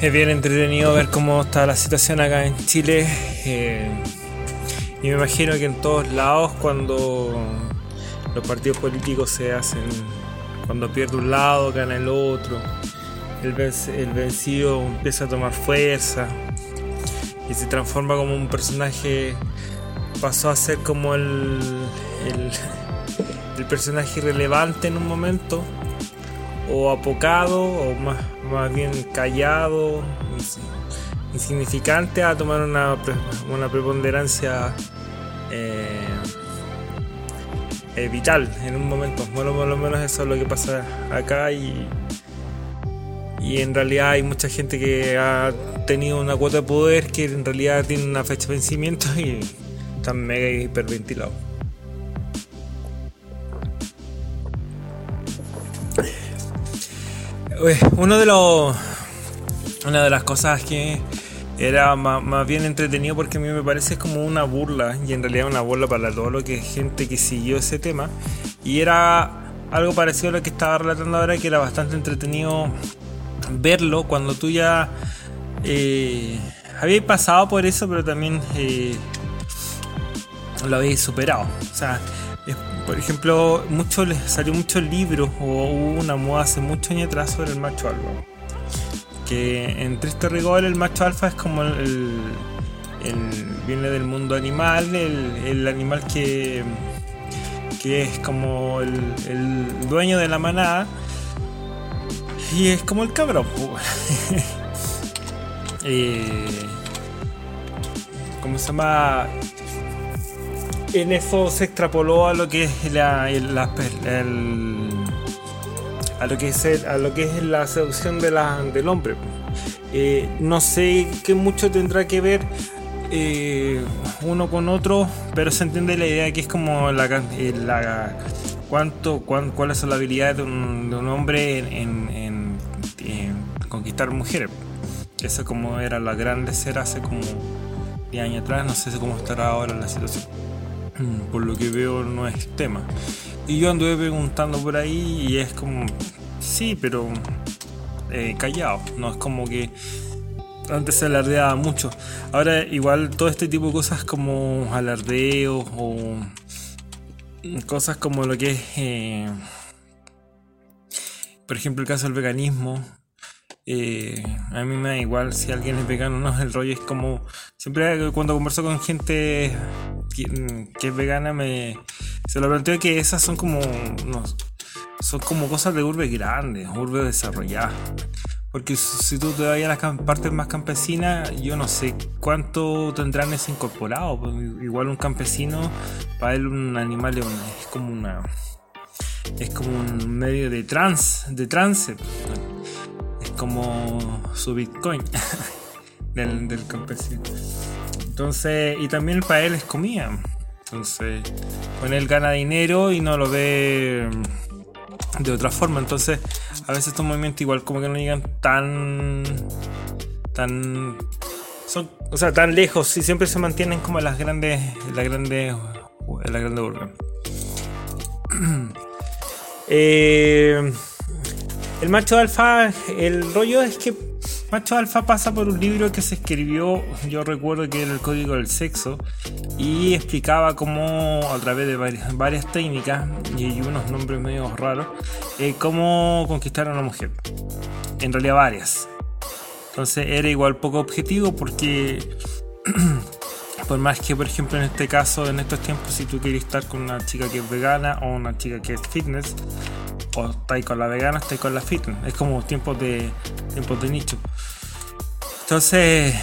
Es bien entretenido ver cómo está la situación acá en Chile. Eh, y me imagino que en todos lados cuando los partidos políticos se hacen, cuando pierde un lado, gana el otro, el, vencido empieza a tomar fuerza y se transforma como un personaje, pasó a ser como el, el, personaje relevante en un momento o apocado o más, más bien callado, insignificante a tomar una, una preponderancia eh, eh, vital en un momento. Bueno, por lo menos eso es lo que pasa acá y, y en realidad hay mucha gente que ha tenido una cuota de poder que en realidad tiene una fecha de vencimiento y están mega hiperventilados. Uno de los una de las cosas que era más, bien entretenido porque a mí me parece como una burla y en realidad una burla para todo lo que gente que siguió ese tema y era algo parecido a lo que estaba relatando ahora que era bastante entretenido verlo cuando tú ya eh, habías pasado por eso pero también eh, lo habéis superado. O sea por ejemplo salió muchos libros o hubo una moda hace muchos años atrás sobre el macho algo que en triste rigor el macho alfa es como el, viene del mundo animal, el, animal que, que es como el, dueño de la manada y es como el cabrón. eh, ¿Cómo se llama? En eso se extrapoló a lo que es la, el, a lo que es, a lo que es la seducción de la, del hombre. Eh, no sé qué mucho tendrá que ver eh, uno con otro, pero se entiende la idea que es como la, eh, la cuánto, cuáles son las habilidades de un, de un hombre en, en, conquistar mujeres. Eso como era la grande ser hace como 10 años atrás, no sé cómo estará ahora la situación. Mm, por lo que veo no es tema. Y yo anduve preguntando por ahí y es como, sí, pero eh, callado. No es como que antes se alardeaba mucho. Ahora igual todo este tipo de cosas como alardeos o cosas como lo que es, eh, por ejemplo, el caso del veganismo. Eh, a mí me da igual si alguien es vegano o no. El rollo es como. Siempre cuando converso con gente que, es vegana, me se lo planteo que esas son como. son como cosas de urbe grandes, urbe desarrolladas. Porque si tú te vas a las partes más campesinas, yo no sé cuánto tendrán ese incorporado. Pues, igual un campesino, para él un animal es como una. Es como un medio de trans, de trance como su Bitcoin del, campesino. Entonces, y también para él es comida. Entonces, con él gana dinero y no lo ve de otra forma. Entonces, a veces estos movimientos igual como que no llegan tan tan son, o sea, tan lejos y siempre se mantienen como las grandes las grandes la grande urbe. eh, el macho alfa, el rollo es que macho alfa pasa por un libro que se escribió, yo recuerdo que era el código del sexo, y explicaba cómo a través de varias, técnicas y unos nombres medio raros, eh, cómo conquistar a una mujer. En realidad varias. Entonces era igual poco objetivo porque por más que por ejemplo en este caso en estos tiempos si tú quieres estar con una chica que es vegana o una chica que es fitness o estáis con la vegana, estáis con la fitness. Es como tiempos de, tiempos de nicho. Entonces,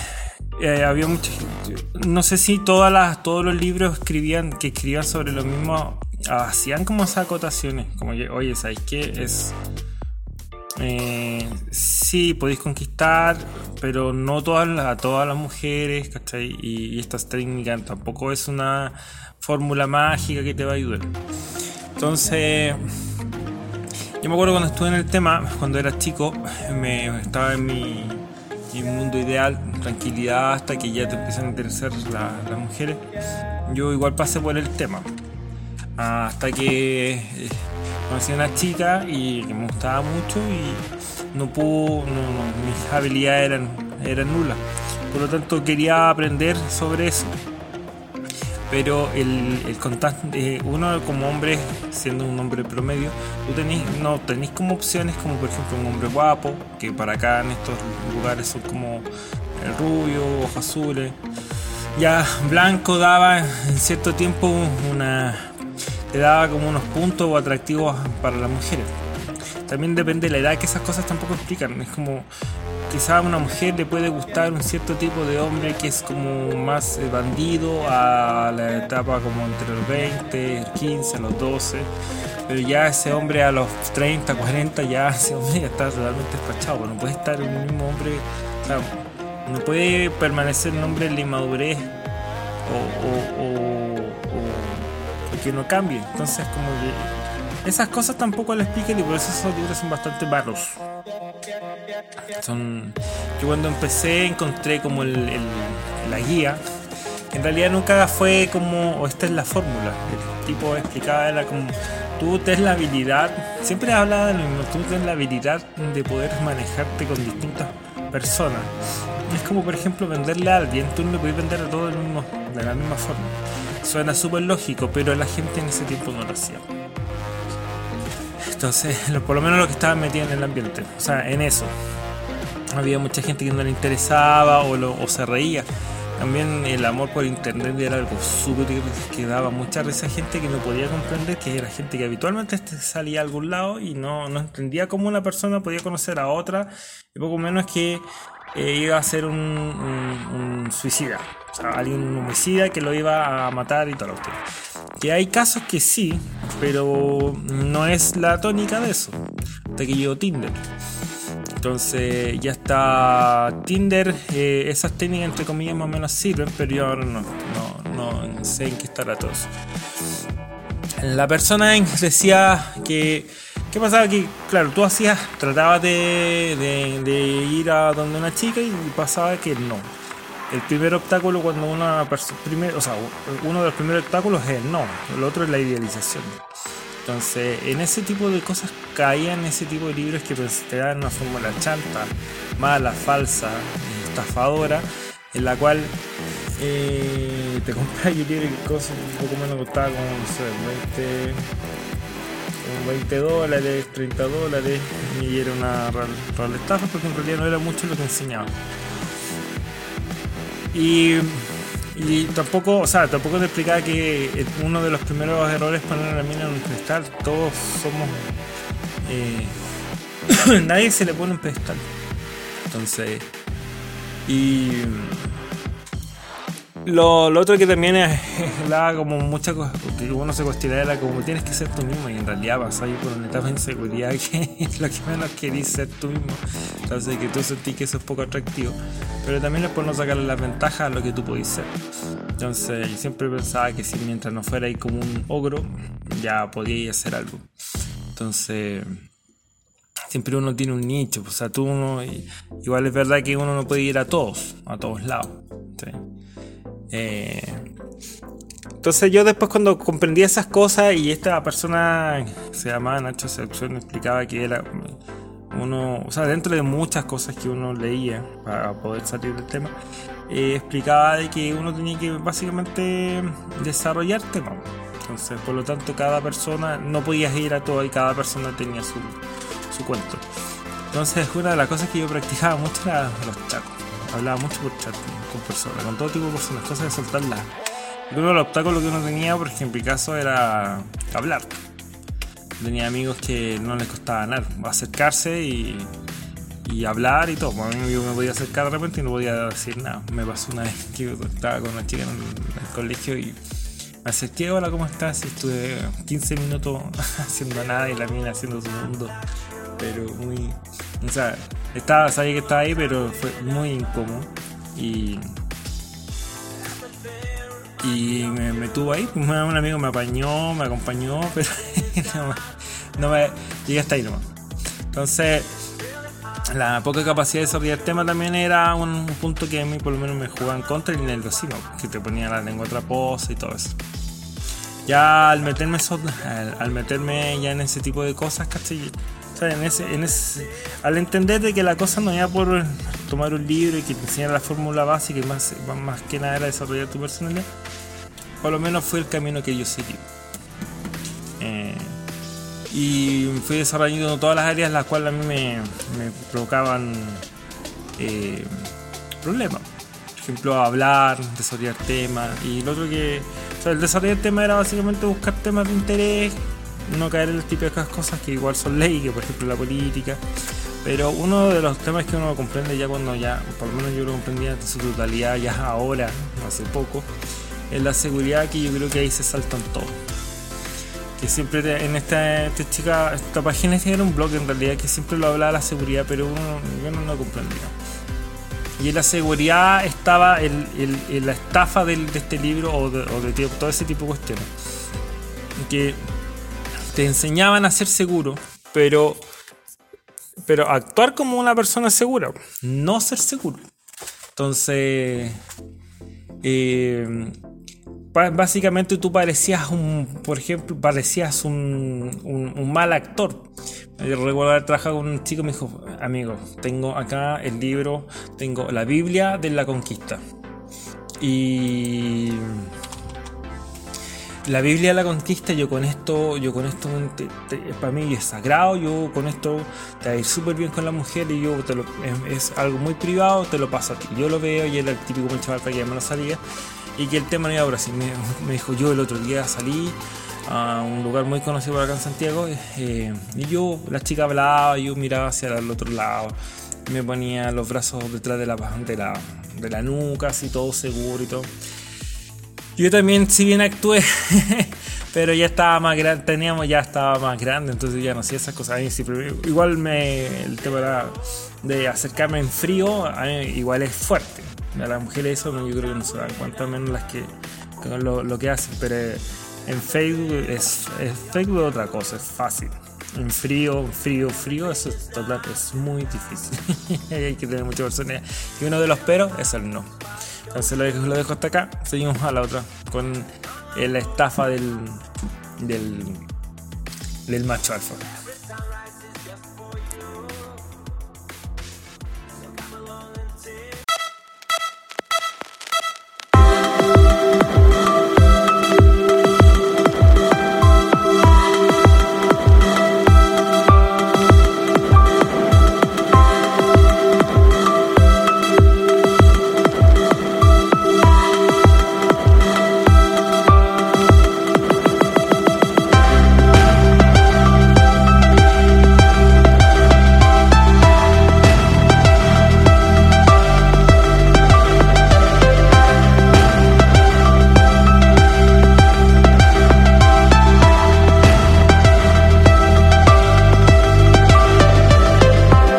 eh, había mucho. No sé si todas las, todos los libros escribían, que escribían sobre lo mismo hacían como esas acotaciones. Como que, oye, ¿sabéis qué? Es. Eh, sí, podéis conquistar, pero no todas, a todas las mujeres, ¿cachai? Y, y estas técnicas tampoco es una fórmula mágica que te va a ayudar. Entonces, yo me acuerdo cuando estuve en el tema, cuando era chico, me estaba en mi, mundo ideal, tranquilidad, hasta que ya te empiezan a interesar las mujeres. Yo igual pasé por el tema. Hasta que eh, conocí a una chica y me gustaba mucho y no pudo, mis habilidades eran, eran nulas. Por lo tanto quería aprender sobre eso. Pero el, el constante, uno como hombre, siendo un hombre promedio, tú tenés, no tenéis como opciones como por ejemplo un hombre guapo, que para acá en estos lugares son como el rubio, ojos azules. Ya blanco daba en cierto tiempo una te daba como unos puntos o atractivos para las mujeres. También depende de la edad que esas cosas tampoco explican. Es como quizá a una mujer le puede gustar un cierto tipo de hombre que es como más eh, bandido a la etapa como entre los 20, el 15, los 12. Pero ya ese hombre a los 30, 40 ya ese hombre está totalmente despachado. No puede estar un mismo hombre. no puede permanecer un hombre en la inmadurez o que no cambie. Entonces, como esas cosas tampoco le expliquen y por eso esos libros son bastante malos. Son, yo cuando empecé encontré como el, la guía. En realidad nunca fue como, o esta es la fórmula. El tipo explicaba, era como, tú tienes la habilidad, siempre hablaba de lo mismo, tú tienes la habilidad de poder manejarte con distintas personas. Es como, por ejemplo, venderle a alguien, tú no le puedes vender a todo de la misma forma. Suena súper lógico, pero la gente en ese tiempo no lo hacía. Entonces, por lo menos lo que estaba metido en el ambiente, o sea, en eso. Había mucha gente que no le interesaba o, se reía. También el amor por internet era algo súper que daba mucha risa a gente que no podía comprender, que era gente que habitualmente salía a algún lado y no, no entendía cómo una persona podía conocer a otra, y poco menos que eh, iba a ser un, suicida. O sea, alguien homicida que lo iba a matar y todo lo que hay casos que sí, pero no es la tónica de eso. Hasta que llegó Tinder. Entonces ya está Tinder, eh, esas técnicas entre comillas más o menos sirven, pero yo ahora no, no, no sé en qué estará todo eso. La persona decía que ¿Qué pasaba? Que, claro, tú hacías, tratabas de, ir a donde una chica y pasaba que no. El primer obstáculo cuando una persona, o sea, uno de los primeros obstáculos es el no, el otro es la idealización. Entonces, en ese tipo de cosas caían ese tipo de libros que te dan una fórmula chanta, mala, falsa, estafadora, en la cual eh, te compras y libro que cosas un poco menos costaba como, no sé, 20 20 dólares, 30 dólares, y era una real, estafa porque en realidad no era mucho lo que enseñaba. Y, tampoco, o sea, tampoco te explicaba que uno de los primeros errores es poner la mina en un pedestal. Todos somos. Eh, nadie se le pone un pedestal. Entonces. Y lo, otro que también es, la como muchas cosas, que uno se cuestiona como tienes que ser tú mismo y en realidad vas ahí por una etapa de inseguridad que es lo que menos querís ser tú mismo. Entonces que tú sentís que eso es poco atractivo. Pero también es por no sacarle las ventajas a lo que tú podís ser. Entonces yo siempre pensaba que si mientras no fuera ahí como un ogro, ya podía hacer algo. Entonces siempre uno tiene un nicho, o sea, tú uno, igual es verdad que uno no puede ir a todos, a todos lados. Eh, entonces yo después cuando comprendí esas cosas y esta persona se llamaba Nacho Seducción explicaba que era uno, o sea, dentro de muchas cosas que uno leía para poder salir del tema, eh, explicaba de que uno tenía que básicamente desarrollar tema. Entonces, por lo tanto, cada persona, no podías ir a todo y cada persona tenía su, su cuento. Entonces, una de las cosas que yo practicaba mucho era los chats hablaba mucho por chat con personas, con todo tipo de personas, cosas de soltarla. Uno de los obstáculos que uno tenía, por ejemplo, en mi caso, era hablar. Tenía amigos que no les costaba nada, acercarse y, hablar y todo. A mí me podía acercar de repente y no podía decir nada. Me pasó una vez que estaba con una chica en el, colegio y me acerqué, hola, ¿cómo estás? Y estuve 15 minutos haciendo nada y la mina haciendo su mundo. Pero muy. O sea, estaba, sabía que estaba ahí, pero fue muy incómodo. Y. Y me, tuvo ahí. Un amigo me apañó, me acompañó, pero no, me, llegué hasta ahí nomás. Entonces, la poca capacidad de desarrollar el tema también era un, punto que a mí por lo menos me jugaba en contra y el nerviosismo, que te ponía la lengua otra pose y todo eso. ya al meterme, al, meterme ya en ese tipo de cosas, ¿cachai? Al entender de que la cosa no era por tomar un libro y que te enseñara la fórmula básica y más, más que nada era desarrollar tu personalidad, por lo menos fue el camino que yo seguí. Eh, y fui desarrollando todas las áreas las cuales a mí me, me provocaban eh, problemas. Por ejemplo, hablar, desarrollar temas. Y lo otro que. O sea, el desarrollar temas era básicamente buscar temas de interés, no caer en las típicas cosas que igual son ley, que por ejemplo la política. Pero uno de los temas que uno comprende ya cuando ya, por lo menos yo lo comprendía en su totalidad ya ahora, hace poco, es la seguridad que yo creo que ahí se saltan todos que siempre en esta, chica, esta página era un blog en realidad que siempre lo hablaba de la seguridad, pero uno, yo no lo comprendía. Y la seguridad estaba el, la estafa de este libro o de, todo ese tipo de cuestiones. Que te enseñaban a ser seguro, pero, pero actuar como una persona segura, no ser seguro. Entonces, eh, básicamente tú parecías un, por ejemplo, parecías un, un, mal actor. Recuerdo haber trabajado con un chico me dijo, amigo, tengo acá el libro, tengo la Biblia de la conquista. Y la Biblia la conquista, yo con esto, yo con esto, para mí es sagrado, yo con esto te a ir súper bien con la mujer y yo te lo, es, algo muy privado, te lo paso a ti. Yo lo veo y era el típico chaval que ya me lo salía y que el tema no iba a Brasil. Me, me, dijo, yo el otro día salí a un lugar muy conocido acá en Santiago eh, y yo, la chica hablaba, yo miraba hacia el otro lado, me ponía los brazos detrás de la, de la, de la nuca, así todo seguro y todo. Yo también, si bien actué, pero ya estaba más grande, teníamos ya estaba más grande, entonces ya no hacía esas cosas. igual me, el tema de acercarme en frío, igual es fuerte. A las mujeres eso yo creo que no se dan cuenta menos las que lo, que hacen pero en Facebook es, Facebook otra cosa es fácil. En frío frío frío eso es, es muy difícil. Hay que tener mucha personalidad. Y uno de los peros es el no entonces lo dejo, hasta acá. Seguimos a la otra con la estafa del del, del macho alfa